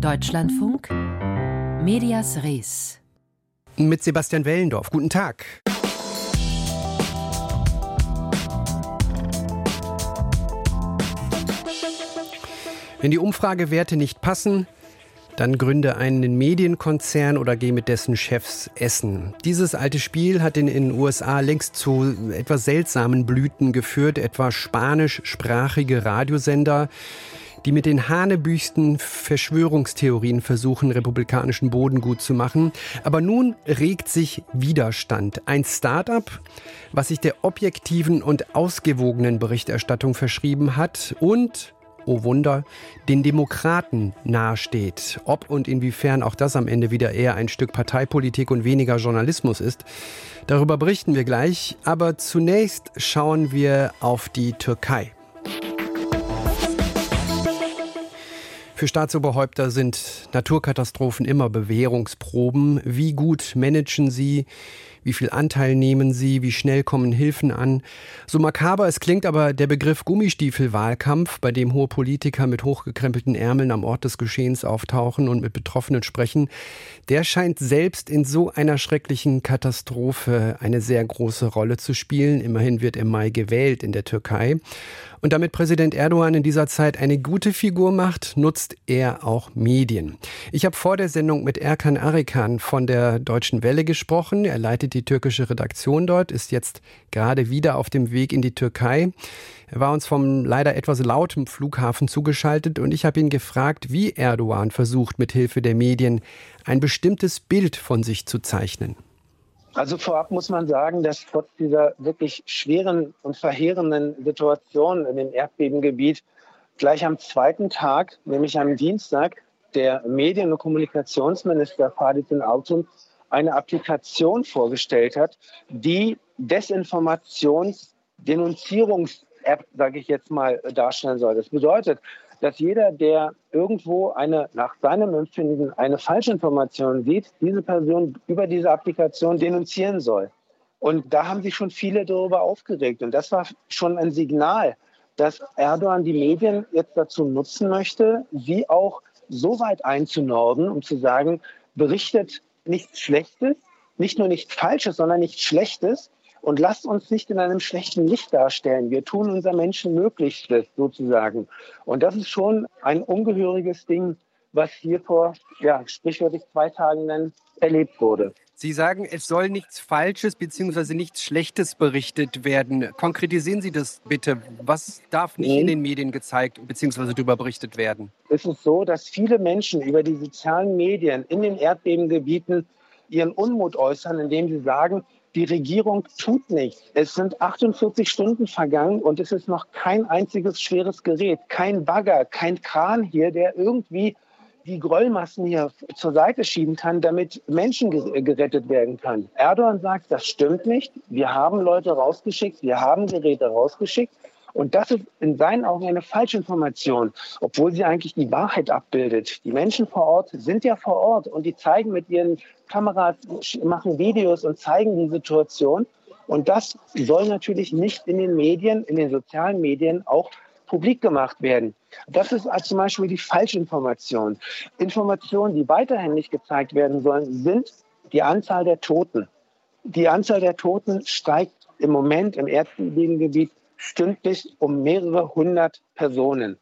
Deutschlandfunk Medias Res mit Sebastian Wellendorf. Guten Tag. Wenn die Umfragewerte nicht passen, dann gründe einen Medienkonzern oder geh mit dessen Chefs essen. Dieses alte Spiel hat in den USA längst zu etwas seltsamen Blüten geführt, etwa spanischsprachige Radiosender, die mit den hanebüchsten Verschwörungstheorien versuchen, republikanischen Boden gut zu machen. Aber nun regt sich Widerstand. Ein Start-up, was sich der objektiven und ausgewogenen Berichterstattung verschrieben hat und oh Wunder, den Demokraten nahesteht. Ob und inwiefern auch das am Ende wieder eher ein Stück Parteipolitik und weniger Journalismus ist, darüber berichten wir gleich. Aber zunächst schauen wir auf die Türkei. Für Staatsoberhäupter sind Naturkatastrophen immer Bewährungsproben. Wie gut managen sie? Wie viel Anteil nehmen sie? Wie schnell kommen Hilfen an? So makaber es klingt, aber der Begriff Gummistiefelwahlkampf, bei dem hohe Politiker mit hochgekrempelten Ärmeln am Ort des Geschehens auftauchen und mit Betroffenen sprechen, der scheint selbst in so einer schrecklichen Katastrophe eine sehr große Rolle zu spielen. Immerhin wird im Mai gewählt in der Türkei. Und damit Präsident Erdogan in dieser Zeit eine gute Figur macht, nutzt er auch Medien. Ich habe vor der Sendung mit Erkan Arikan von der Deutschen Welle gesprochen. Er leitet die türkische Redaktion dort, ist jetzt gerade wieder auf dem Weg in die Türkei. Er war uns vom leider etwas lautem Flughafen zugeschaltet und ich habe ihn gefragt, wie Erdogan versucht, mit Hilfe der Medien ein bestimmtes Bild von sich zu zeichnen. Also vorab muss man sagen, dass trotz dieser wirklich schweren und verheerenden Situation in dem Erdbebengebiet gleich am zweiten Tag, nämlich am Dienstag, der Medien- und Kommunikationsminister Fadil Altun eine Applikation vorgestellt hat, die Desinformations-Denunzierungs-App, sage ich jetzt mal, darstellen soll. Das bedeutet, dass jeder, der irgendwo eine, nach seinem Empfinden eine Falschinformation sieht, diese Person über diese Applikation denunzieren soll. Und da haben sich schon viele darüber aufgeregt. Und das war schon ein Signal, dass Erdogan die Medien jetzt dazu nutzen möchte, sie auch so weit einzunorden, um zu sagen, berichtet nichts Schlechtes, nicht nur nichts Falsches, sondern nichts Schlechtes, und lasst uns nicht in einem schlechten Licht darstellen. Wir tun unser Menschen Möglichstes sozusagen. Und das ist schon ein ungehöriges Ding, was hier vor, ja, sprichwörtlich zwei Tagen dann erlebt wurde. Sie sagen, es soll nichts Falsches bzw. nichts Schlechtes berichtet werden. Konkretisieren Sie das bitte. Was darf nicht in den Medien gezeigt bzw. darüber berichtet werden? Es ist so, dass viele Menschen über die sozialen Medien in den Erdbebengebieten ihren Unmut äußern, indem sie sagen, die Regierung tut nichts. Es sind 48 Stunden vergangen und es ist noch kein einziges schweres Gerät, kein Bagger, kein Kran hier, der irgendwie die Grollmassen hier zur Seite schieben kann, damit Menschen gerettet werden kann. Erdogan sagt, das stimmt nicht. Wir haben Leute rausgeschickt, wir haben Geräte rausgeschickt. Und das ist in seinen Augen eine Falschinformation, obwohl sie eigentlich die Wahrheit abbildet. Die Menschen vor Ort sind ja vor Ort und die zeigen mit ihren Kameras, machen Videos und zeigen die Situation. Und das soll natürlich nicht in den Medien, in den sozialen Medien auch publik gemacht werden. Das ist also zum Beispiel die Falschinformation. Informationen, die weiterhin nicht gezeigt werden sollen, sind die Anzahl der Toten. Die Anzahl der Toten steigt im Moment im Erdbebengebiet stündlich um mehrere hundert Personen.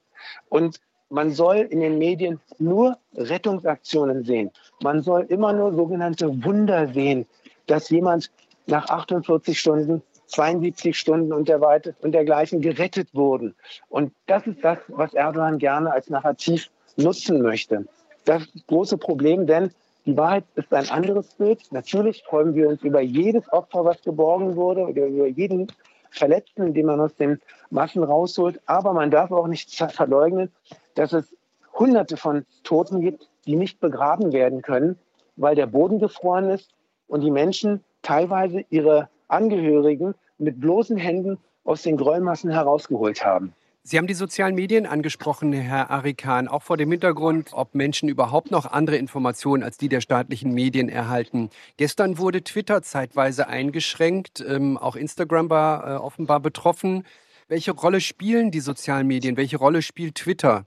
Und man soll in den Medien nur Rettungsaktionen sehen. Man soll immer nur sogenannte Wunder sehen, dass jemand nach 48 Stunden, 72 Stunden und, der Weite und dergleichen gerettet wurden. Und das ist das, was Erdogan gerne als Narrativ nutzen möchte. Das große Problem, denn die Wahrheit ist ein anderes Bild. Natürlich freuen wir uns über jedes Opfer, was geborgen wurde, oder über jeden Verletzten, die man aus den Massen rausholt. Aber man darf auch nicht verleugnen, dass es Hunderte von Toten gibt, die nicht begraben werden können, weil der Boden gefroren ist und die Menschen teilweise ihre Angehörigen mit bloßen Händen aus den Gräuelmassen herausgeholt haben. Sie haben die sozialen Medien angesprochen, Herr Arikan, auch vor dem Hintergrund, ob Menschen überhaupt noch andere Informationen als die der staatlichen Medien erhalten. Gestern wurde Twitter zeitweise eingeschränkt, ähm, auch Instagram war äh, offenbar betroffen. Welche Rolle spielen die sozialen Medien? Welche Rolle spielt Twitter?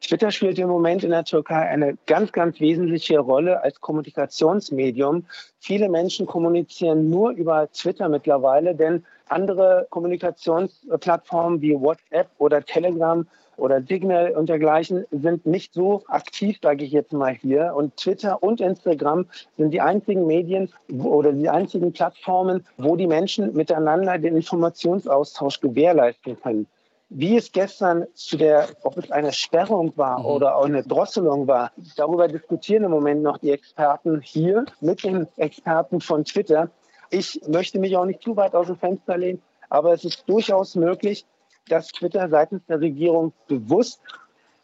Twitter spielt im Moment in der Türkei eine ganz, ganz wesentliche Rolle als Kommunikationsmedium. Viele Menschen kommunizieren nur über Twitter mittlerweile, denn andere Kommunikationsplattformen wie WhatsApp oder Telegram oder Signal und dergleichen sind nicht so aktiv, sage ich jetzt mal hier. Und Twitter und Instagram sind die einzigen Medien oder die einzigen Plattformen, wo die Menschen miteinander den Informationsaustausch gewährleisten können. Wie es gestern zu der, ob es eine Sperrung war mhm. oder auch eine Drosselung war, darüber diskutieren im Moment noch die Experten hier mit den Experten von Twitter. Ich möchte mich auch nicht zu weit aus dem Fenster lehnen, aber es ist durchaus möglich, dass Twitter seitens der Regierung bewusst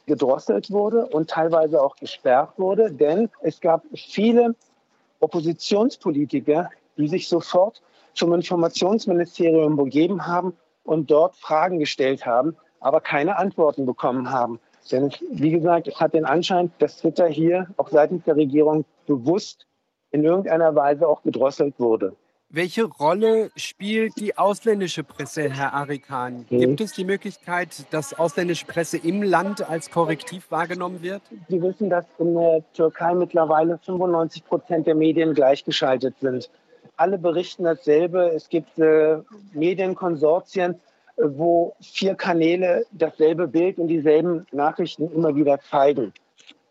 gedrosselt wurde und teilweise auch gesperrt wurde, denn es gab viele Oppositionspolitiker, die sich sofort zum Informationsministerium begeben haben und dort Fragen gestellt haben, aber keine Antworten bekommen haben. Denn wie gesagt, es hat den Anschein, dass Twitter hier auch seitens der Regierung bewusst in irgendeiner Weise auch gedrosselt wurde. Welche Rolle spielt die ausländische Presse, Herr Arikan? Gibt es die Möglichkeit, dass ausländische Presse im Land als Korrektiv wahrgenommen wird? Sie wissen, dass in der Türkei mittlerweile 95 Prozent der Medien gleichgeschaltet sind alle berichten dasselbe. Es gibt äh, Medienkonsortien, äh, wo vier Kanäle dasselbe Bild und dieselben Nachrichten immer wieder zeigen.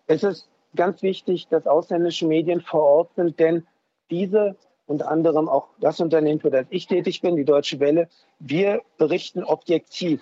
Es ist ganz wichtig, dass ausländische Medien vor Ort sind, denn diese unter anderem auch das Unternehmen, für das ich tätig bin, die Deutsche Welle, wir berichten objektiv.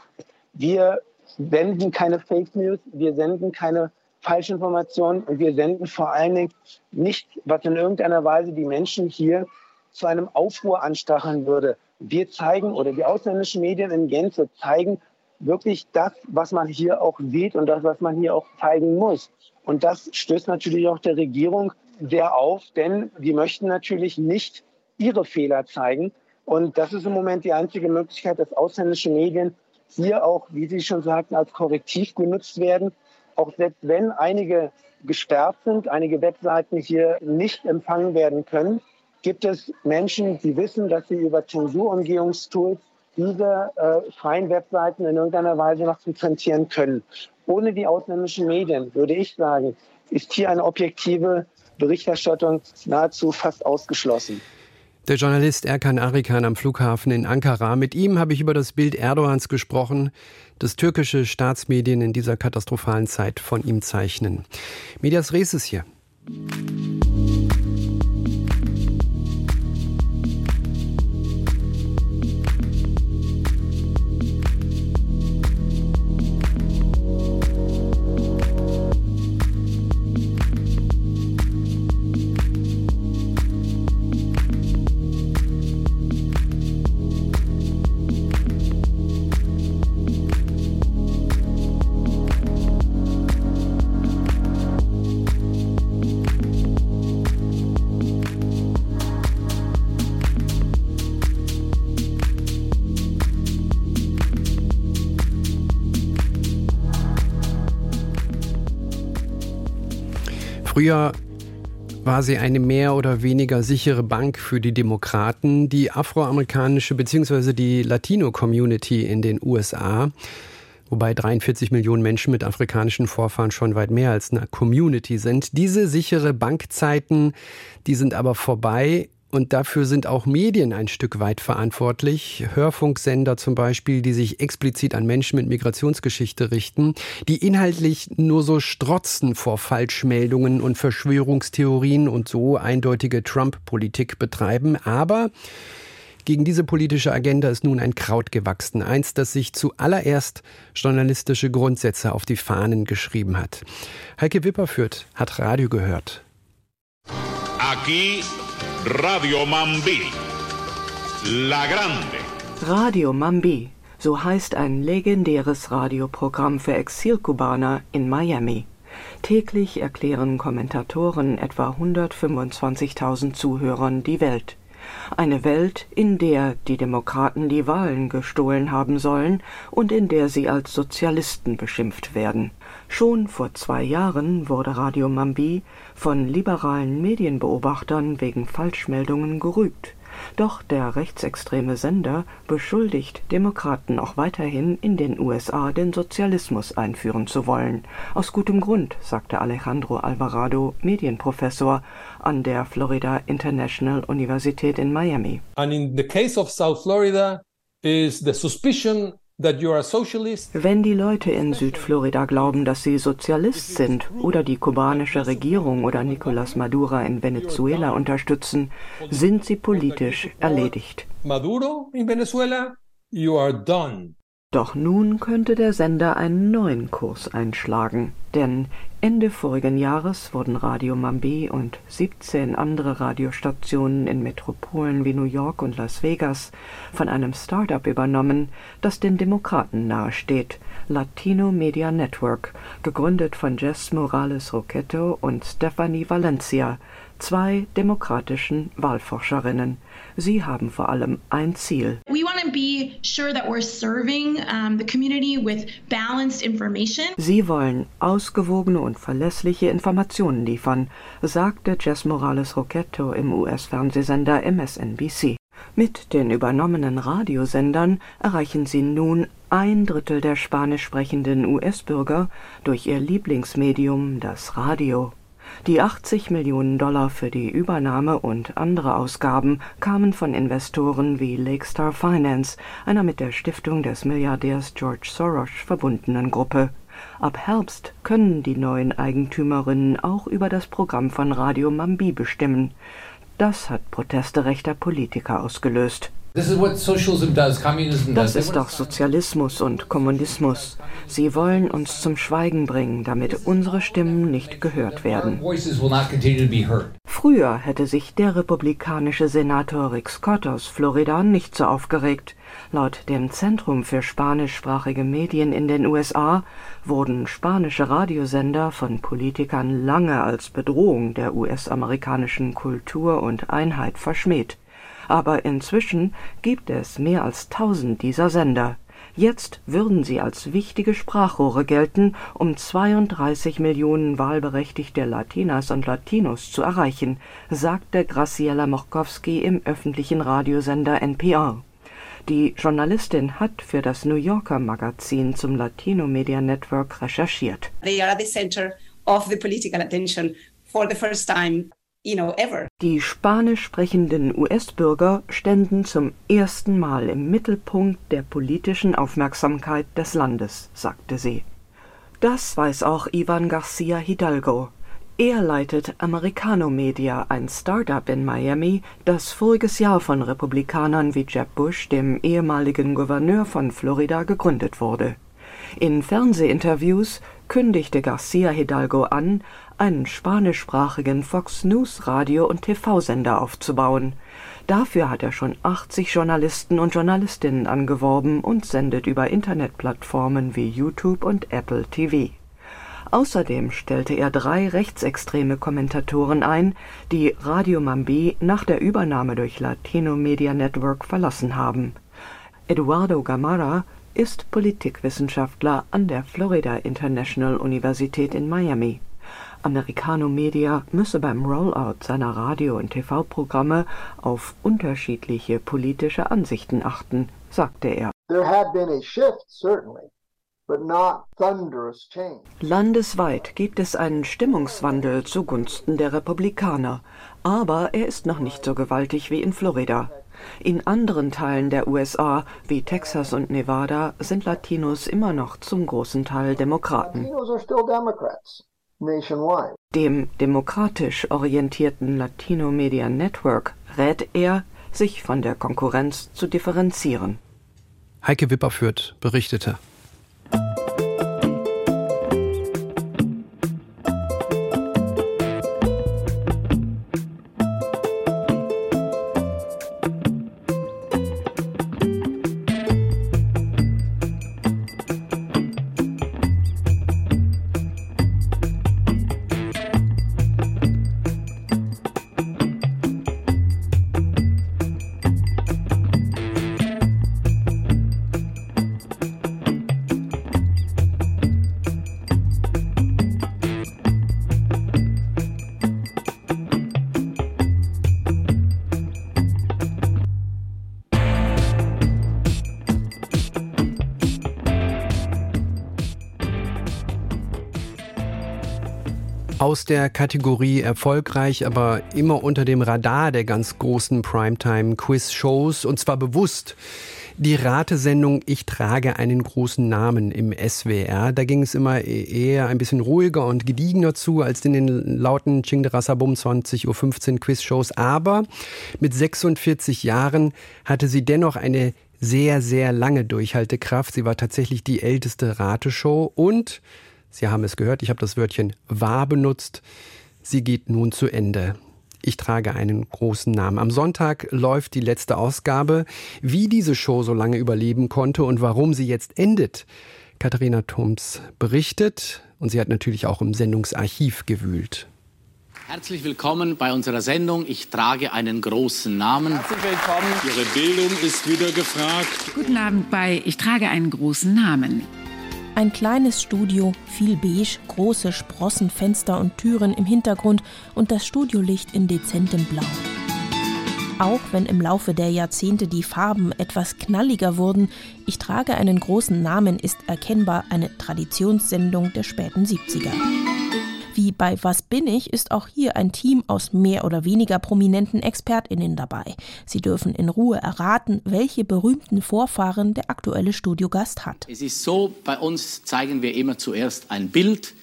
Wir senden keine Fake News, wir senden keine Falschinformationen und wir senden vor allen Dingen nicht, was in irgendeiner Weise die Menschen hier zu einem Aufruhr anstacheln würde. Wir zeigen oder die ausländischen Medien in Gänze zeigen wirklich das, was man hier auch sieht und das, was man hier auch zeigen muss. Und das stößt natürlich auch der Regierung sehr auf, denn die möchten natürlich nicht ihre Fehler zeigen. Und das ist im Moment die einzige Möglichkeit, dass ausländische Medien hier auch, wie Sie schon sagten, als Korrektiv genutzt werden. Auch selbst wenn einige gesperrt sind, einige Webseiten hier nicht empfangen werden können, gibt es Menschen, die wissen, dass sie über Zensurumgehungstools diese äh, freien Webseiten in irgendeiner Weise noch frequentieren können. Ohne die ausländischen Medien, würde ich sagen, ist hier eine objektive Berichterstattung nahezu fast ausgeschlossen. Der Journalist Erkan Arikan am Flughafen in Ankara. Mit ihm habe ich über das Bild Erdogans gesprochen, das türkische Staatsmedien in dieser katastrophalen Zeit von ihm zeichnen. Medias Res ist hier. Früher war sie eine mehr oder weniger sichere Bank für die Demokraten, die afroamerikanische bzw. die Latino-Community in den USA, wobei 43 Millionen Menschen mit afrikanischen Vorfahren schon weit mehr als eine Community sind. Diese sichere Bankzeiten, die sind aber vorbei. Und dafür sind auch Medien ein Stück weit verantwortlich. Hörfunksender zum Beispiel, die sich explizit an Menschen mit Migrationsgeschichte richten, die inhaltlich nur so strotzen vor Falschmeldungen und Verschwörungstheorien und so eindeutige Trump-Politik betreiben. Aber gegen diese politische Agenda ist nun ein Kraut gewachsen. Eins, das sich zuallererst journalistische Grundsätze auf die Fahnen geschrieben hat. Heike Wipperfürth hat Radio gehört. Aquí Radio Mambi. La Grande. Radio Mambi, so heißt ein legendäres Radioprogramm für Exilkubaner in Miami. Täglich erklären Kommentatoren etwa 125.000 Zuhörern die Welt. Eine Welt, in der die Demokraten die Wahlen gestohlen haben sollen und in der sie als Sozialisten beschimpft werden. Schon vor zwei Jahren wurde Radio Mambi von liberalen Medienbeobachtern wegen Falschmeldungen gerügt. Doch der rechtsextreme Sender beschuldigt Demokraten auch weiterhin in den USA den Sozialismus einführen zu wollen. Aus gutem Grund, sagte Alejandro Alvarado, Medienprofessor an der Florida International Universität in Miami. And in the case of South Florida is the suspicion wenn die Leute in Südflorida glauben, dass sie Sozialist sind oder die kubanische Regierung oder Nicolás Maduro in Venezuela unterstützen, sind sie politisch erledigt. Maduro in Venezuela, you are done. Doch nun könnte der Sender einen neuen Kurs einschlagen, denn Ende vorigen Jahres wurden Radio Mambi und 17 andere Radiostationen in Metropolen wie New York und Las Vegas von einem Start-up übernommen, das den Demokraten nahesteht, Latino Media Network, gegründet von Jess Morales Roqueto und Stephanie Valencia, zwei demokratischen Wahlforscherinnen. Sie haben vor allem ein Ziel. Sie wollen ausgewogene und verlässliche Informationen liefern, sagte Jess Morales Roquetto im US-Fernsehsender MSNBC. Mit den übernommenen Radiosendern erreichen sie nun ein Drittel der spanisch sprechenden US-Bürger durch ihr Lieblingsmedium, das Radio. Die 80 Millionen Dollar für die Übernahme und andere Ausgaben kamen von Investoren wie Lakestar Finance, einer mit der Stiftung des Milliardärs George Soros verbundenen Gruppe. Ab Herbst können die neuen Eigentümerinnen auch über das Programm von Radio Mambi bestimmen. Das hat Proteste rechter Politiker ausgelöst. Das ist doch Sozialismus und Kommunismus. Sie wollen uns zum Schweigen bringen, damit unsere Stimmen nicht gehört werden. Früher hätte sich der republikanische Senator Rick Scott aus Florida nicht so aufgeregt. Laut dem Zentrum für spanischsprachige Medien in den USA wurden spanische Radiosender von Politikern lange als Bedrohung der US-amerikanischen Kultur und Einheit verschmäht aber inzwischen gibt es mehr als tausend dieser Sender. Jetzt würden sie als wichtige Sprachrohre gelten, um 32 Millionen wahlberechtigte Latinas und Latinos zu erreichen, sagte Graciela Mochkowski im öffentlichen Radiosender NPR. Die Journalistin hat für das New Yorker Magazin zum Latino Media Network recherchiert. They are the center of the political attention for the first time die spanisch sprechenden US-Bürger ständen zum ersten Mal im Mittelpunkt der politischen Aufmerksamkeit des Landes, sagte sie. Das weiß auch Ivan Garcia Hidalgo. Er leitet Americano Media, ein Start-up in Miami, das voriges Jahr von Republikanern wie Jeb Bush, dem ehemaligen Gouverneur von Florida, gegründet wurde. In Fernsehinterviews kündigte Garcia Hidalgo an, einen spanischsprachigen Fox News Radio- und TV-Sender aufzubauen. Dafür hat er schon 80 Journalisten und Journalistinnen angeworben und sendet über Internetplattformen wie YouTube und Apple TV. Außerdem stellte er drei rechtsextreme Kommentatoren ein, die Radio Mambi nach der Übernahme durch Latino Media Network verlassen haben. Eduardo Gamarra ist Politikwissenschaftler an der Florida International Universität in Miami. Americano Media müsse beim Rollout seiner Radio- und TV-Programme auf unterschiedliche politische Ansichten achten, sagte er. Landesweit gibt es einen Stimmungswandel zugunsten der Republikaner, aber er ist noch nicht so gewaltig wie in Florida. In anderen Teilen der USA, wie Texas und Nevada, sind Latinos immer noch zum großen Teil Demokraten. Dem demokratisch orientierten Latino Media Network rät er, sich von der Konkurrenz zu differenzieren. Heike Wipperfürth berichtete. Aus der Kategorie erfolgreich, aber immer unter dem Radar der ganz großen Primetime-Quiz-Shows und zwar bewusst. Die Ratesendung Ich trage einen großen Namen im SWR. Da ging es immer e-, eher ein bisschen ruhiger und gediegener zu als in den lauten Chingderasabum 20.15 Uhr Quiz-Shows. Aber mit 46 Jahren hatte sie dennoch eine sehr, sehr lange Durchhaltekraft. Sie war tatsächlich die älteste Rateshow und Sie haben es gehört, ich habe das Wörtchen wahr benutzt. Sie geht nun zu Ende. Ich trage einen großen Namen. Am Sonntag läuft die letzte Ausgabe. Wie diese Show so lange überleben konnte und warum sie jetzt endet, Katharina Thums berichtet. Und sie hat natürlich auch im Sendungsarchiv gewühlt. Herzlich willkommen bei unserer Sendung. Ich trage einen großen Namen. Herzlich willkommen. Ihre Bildung ist wieder gefragt. Guten Abend bei Ich trage einen großen Namen. Ein kleines Studio, viel beige, große Sprossenfenster und Türen im Hintergrund und das Studiolicht in dezentem Blau. Auch wenn im Laufe der Jahrzehnte die Farben etwas knalliger wurden, ich trage einen großen Namen, ist erkennbar eine Traditionssendung der späten 70er. Wie bei Was bin ich ist auch hier ein Team aus mehr oder weniger prominenten ExpertInnen dabei. Sie dürfen in Ruhe erraten, welche berühmten Vorfahren der aktuelle Studiogast hat. Es ist so, bei uns zeigen wir immer zuerst ein Bild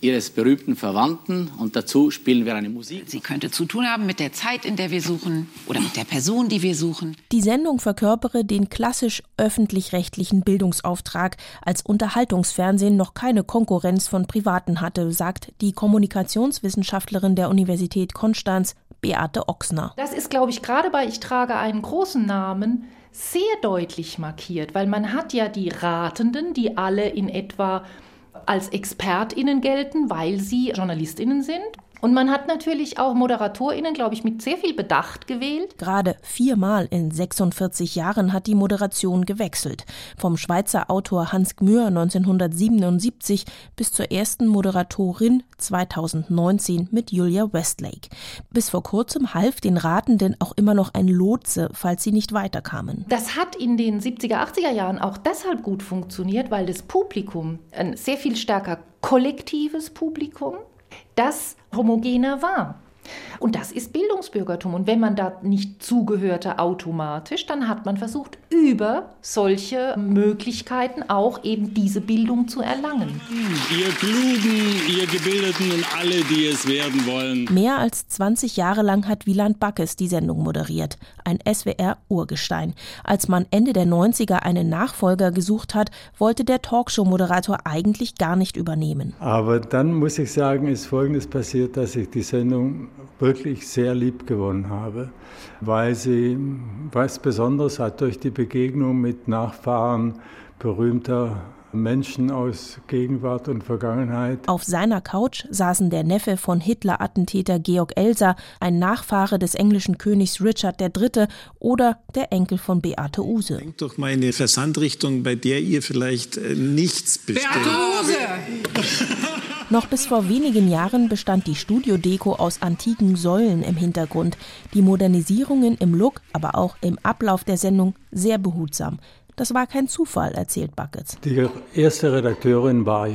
ihres berühmten Verwandten und dazu spielen wir eine Musik. Sie könnte zu tun haben mit der Zeit, in der wir suchen oder mit der Person, die wir suchen. Die Sendung verkörpere den klassisch öffentlich-rechtlichen Bildungsauftrag, als Unterhaltungsfernsehen noch keine Konkurrenz von Privaten hatte, sagt die Kommunikationswissenschaftlerin der Universität Konstanz, Beate Ochsner. Das ist, glaube ich, gerade bei Ich trage einen großen Namen sehr deutlich markiert, weil man hat ja die Ratenden, die alle in etwa als ExpertInnen gelten, weil sie JournalistInnen sind. Und man hat natürlich auch ModeratorInnen, glaube ich, mit sehr viel Bedacht gewählt. Gerade viermal in 46 Jahren hat die Moderation gewechselt. Vom Schweizer Autor Hans Gmür 1977 bis zur ersten Moderatorin 2019 mit Julia Westlake. Bis vor kurzem half den Ratenden auch immer noch ein Lotse, falls sie nicht weiterkamen. Das hat in den 70er, 80er Jahren auch deshalb gut funktioniert, weil das Publikum ein sehr viel stärker kollektives Publikum das homogener war. Und das ist Bildungsbürgertum. Und wenn man da nicht zugehörte automatisch, dann hat man versucht, über solche Möglichkeiten auch eben diese Bildung zu erlangen. Ihr Klugen, ihr Gebildeten und alle, die es werden wollen. Mehr als 20 Jahre lang hat Wieland Backes die Sendung moderiert. Ein SWR-Urgestein. Als man Ende der 90er einen Nachfolger gesucht hat, wollte der Talkshow-Moderator eigentlich gar nicht übernehmen. Aber dann muss ich sagen, ist Folgendes passiert, dass ich die Sendung wirklich sehr lieb gewonnen habe, weil sie was Besonderes hat durch die Begegnung mit Nachfahren berühmter Menschen aus Gegenwart und Vergangenheit. Auf seiner Couch saßen der Neffe von Hitler-Attentäter Georg Elser, ein Nachfahre des englischen Königs Richard III. oder der Enkel von Beate Use. Denkt doch mal eine Versandrichtung, bei der ihr vielleicht äh, nichts bestellt. Beate Use! Noch bis vor wenigen Jahren bestand die Studiodeko aus antiken Säulen im Hintergrund. Die Modernisierungen im Look, aber auch im Ablauf der Sendung sehr behutsam. Das war kein Zufall, erzählt Buckets. Die erste Redakteurin war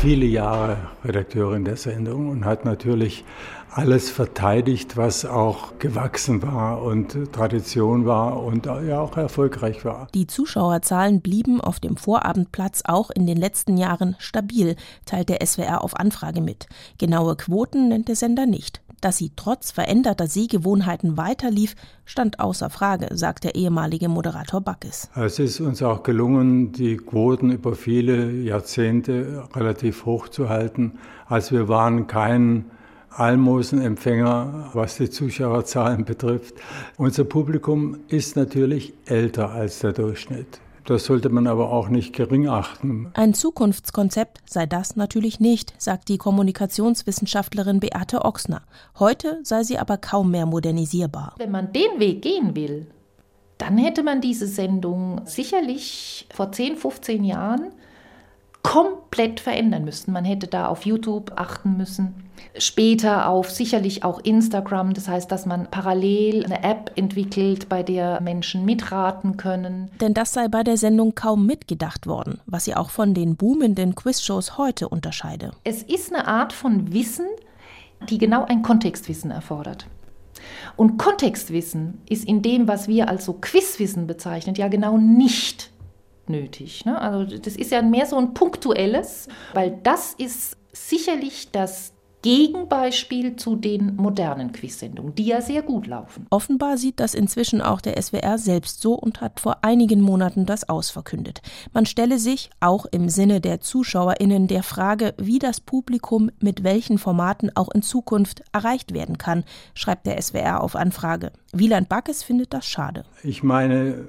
viele Jahre Redakteurin der Sendung und hat natürlich alles verteidigt, was auch gewachsen war und Tradition war und ja auch erfolgreich war. Die Zuschauerzahlen blieben auf dem Vorabendplatz auch in den letzten Jahren stabil, teilt der SWR auf Anfrage mit. Genaue Quoten nennt der Sender nicht. Dass sie trotz veränderter Sehgewohnheiten weiterlief, stand außer Frage, sagt der ehemalige Moderator Backes. Es ist uns auch gelungen, die Quoten über viele Jahrzehnte relativ hoch zu halten. Also wir waren kein Almosenempfänger, was die Zuschauerzahlen betrifft. Unser Publikum ist natürlich älter als der Durchschnitt. Das sollte man aber auch nicht gering achten. Ein Zukunftskonzept sei das natürlich nicht, sagt die Kommunikationswissenschaftlerin Beate Ochsner. Heute sei sie aber kaum mehr modernisierbar. Wenn man den Weg gehen will, dann hätte man diese Sendung sicherlich vor 10, 15 Jahren komplett verändern müssen. Man hätte da auf YouTube achten müssen, später auf sicherlich auch Instagram, das heißt, dass man parallel eine App entwickelt, bei der Menschen mitraten können. Denn das sei bei der Sendung kaum mitgedacht worden, was sie auch von den boomenden Quizshows heute unterscheide. Es ist eine Art von Wissen, die genau ein Kontextwissen erfordert. Und Kontextwissen ist in dem, was wir als so Quizwissen bezeichnen, ja genau nicht nötig. Ne? Also das ist ja mehr so ein punktuelles, weil das ist sicherlich das Gegenbeispiel zu den modernen Quiz-Sendungen, die ja sehr gut laufen. Offenbar sieht das inzwischen auch der SWR selbst so und hat vor einigen Monaten das ausverkündet. Man stelle sich, auch im Sinne der ZuschauerInnen, der Frage, wie das Publikum mit welchen Formaten auch in Zukunft erreicht werden kann, schreibt der SWR auf Anfrage. Wieland Backes findet das schade. Ich meine,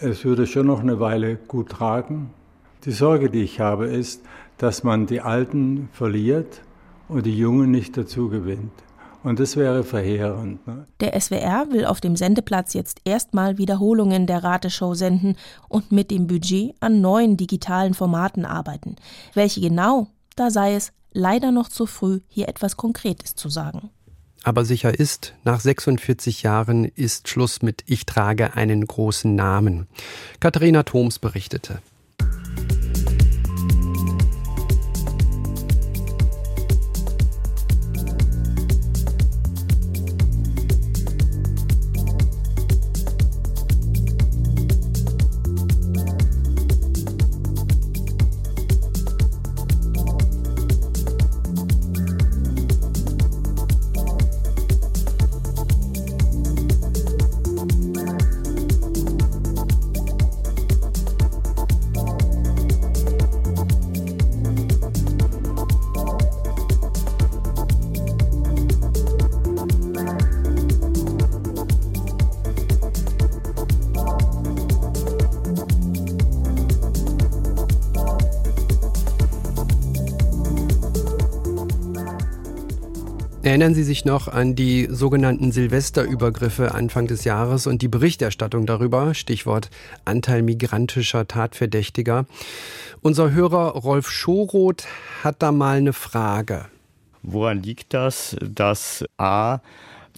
es würde schon noch eine Weile gut tragen. Die Sorge, die ich habe, ist, dass man die Alten verliert und die Jungen nicht dazu gewinnt. Und das wäre verheerend. Ne? Der SWR will auf dem Sendeplatz jetzt erstmal Wiederholungen der Rateshow senden und mit dem Budget an neuen digitalen Formaten arbeiten. Welche genau, da sei es leider noch zu früh, hier etwas Konkretes zu sagen. Aber sicher ist, nach 46 Jahren ist Schluss mit Ich trage einen großen Namen. Katharina Thoms berichtete. Erinnern Sie sich noch an die sogenannten Silvesterübergriffe Anfang des Jahres und die Berichterstattung darüber? Stichwort Anteil migrantischer Tatverdächtiger. Unser Hörer Rolf Schoroth hat da mal eine Frage. Woran liegt das, dass A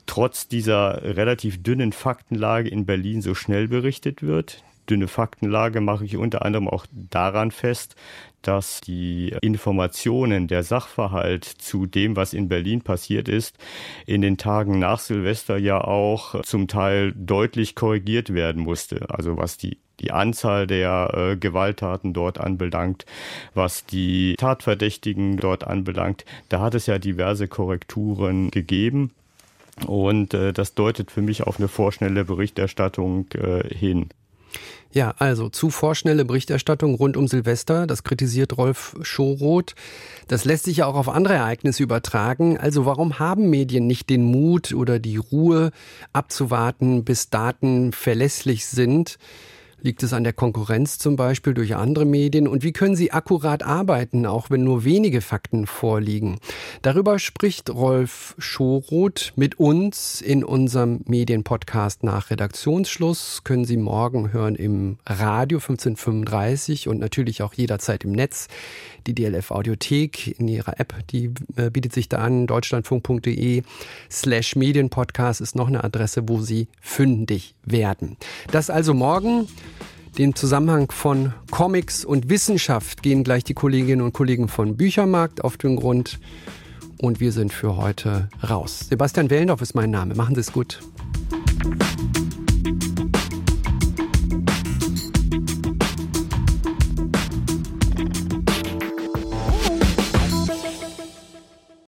trotz dieser relativ dünnen Faktenlage in Berlin so schnell berichtet wird? Dünne Faktenlage mache ich unter anderem auch daran fest, dass die Informationen, der Sachverhalt zu dem, was in Berlin passiert ist, in den Tagen nach Silvester ja auch zum Teil deutlich korrigiert werden musste. Also was die die Anzahl der äh, Gewalttaten dort anbelangt, was die Tatverdächtigen dort anbelangt. Da hat es ja diverse Korrekturen gegeben. Und äh, das deutet für mich auf eine vorschnelle Berichterstattung äh, hin. Ja, also zu vorschnelle Berichterstattung rund um Silvester, das kritisiert Rolf Schoroth. Das lässt sich ja auch auf andere Ereignisse übertragen. Also warum haben Medien nicht den Mut oder die Ruhe abzuwarten, bis Daten verlässlich sind? Liegt es an der Konkurrenz zum Beispiel durch andere Medien? Und wie können Sie akkurat arbeiten, auch wenn nur wenige Fakten vorliegen? Darüber spricht Rolf Schoroth mit uns in unserem Medienpodcast nach Redaktionsschluss. Können Sie morgen hören im Radio 1535 und natürlich auch jederzeit im Netz. Die DLF Audiothek in ihrer App, die äh, bietet sich da an. Deutschlandfunk.de slash Medienpodcast ist noch eine Adresse, wo Sie fündig werden. Das also morgen. Dem Zusammenhang von Comics und Wissenschaft gehen gleich die Kolleginnen und Kollegen von Büchermarkt auf den Grund. Und wir sind für heute raus. Sebastian Wellendorf ist mein Name. Machen Sie es gut.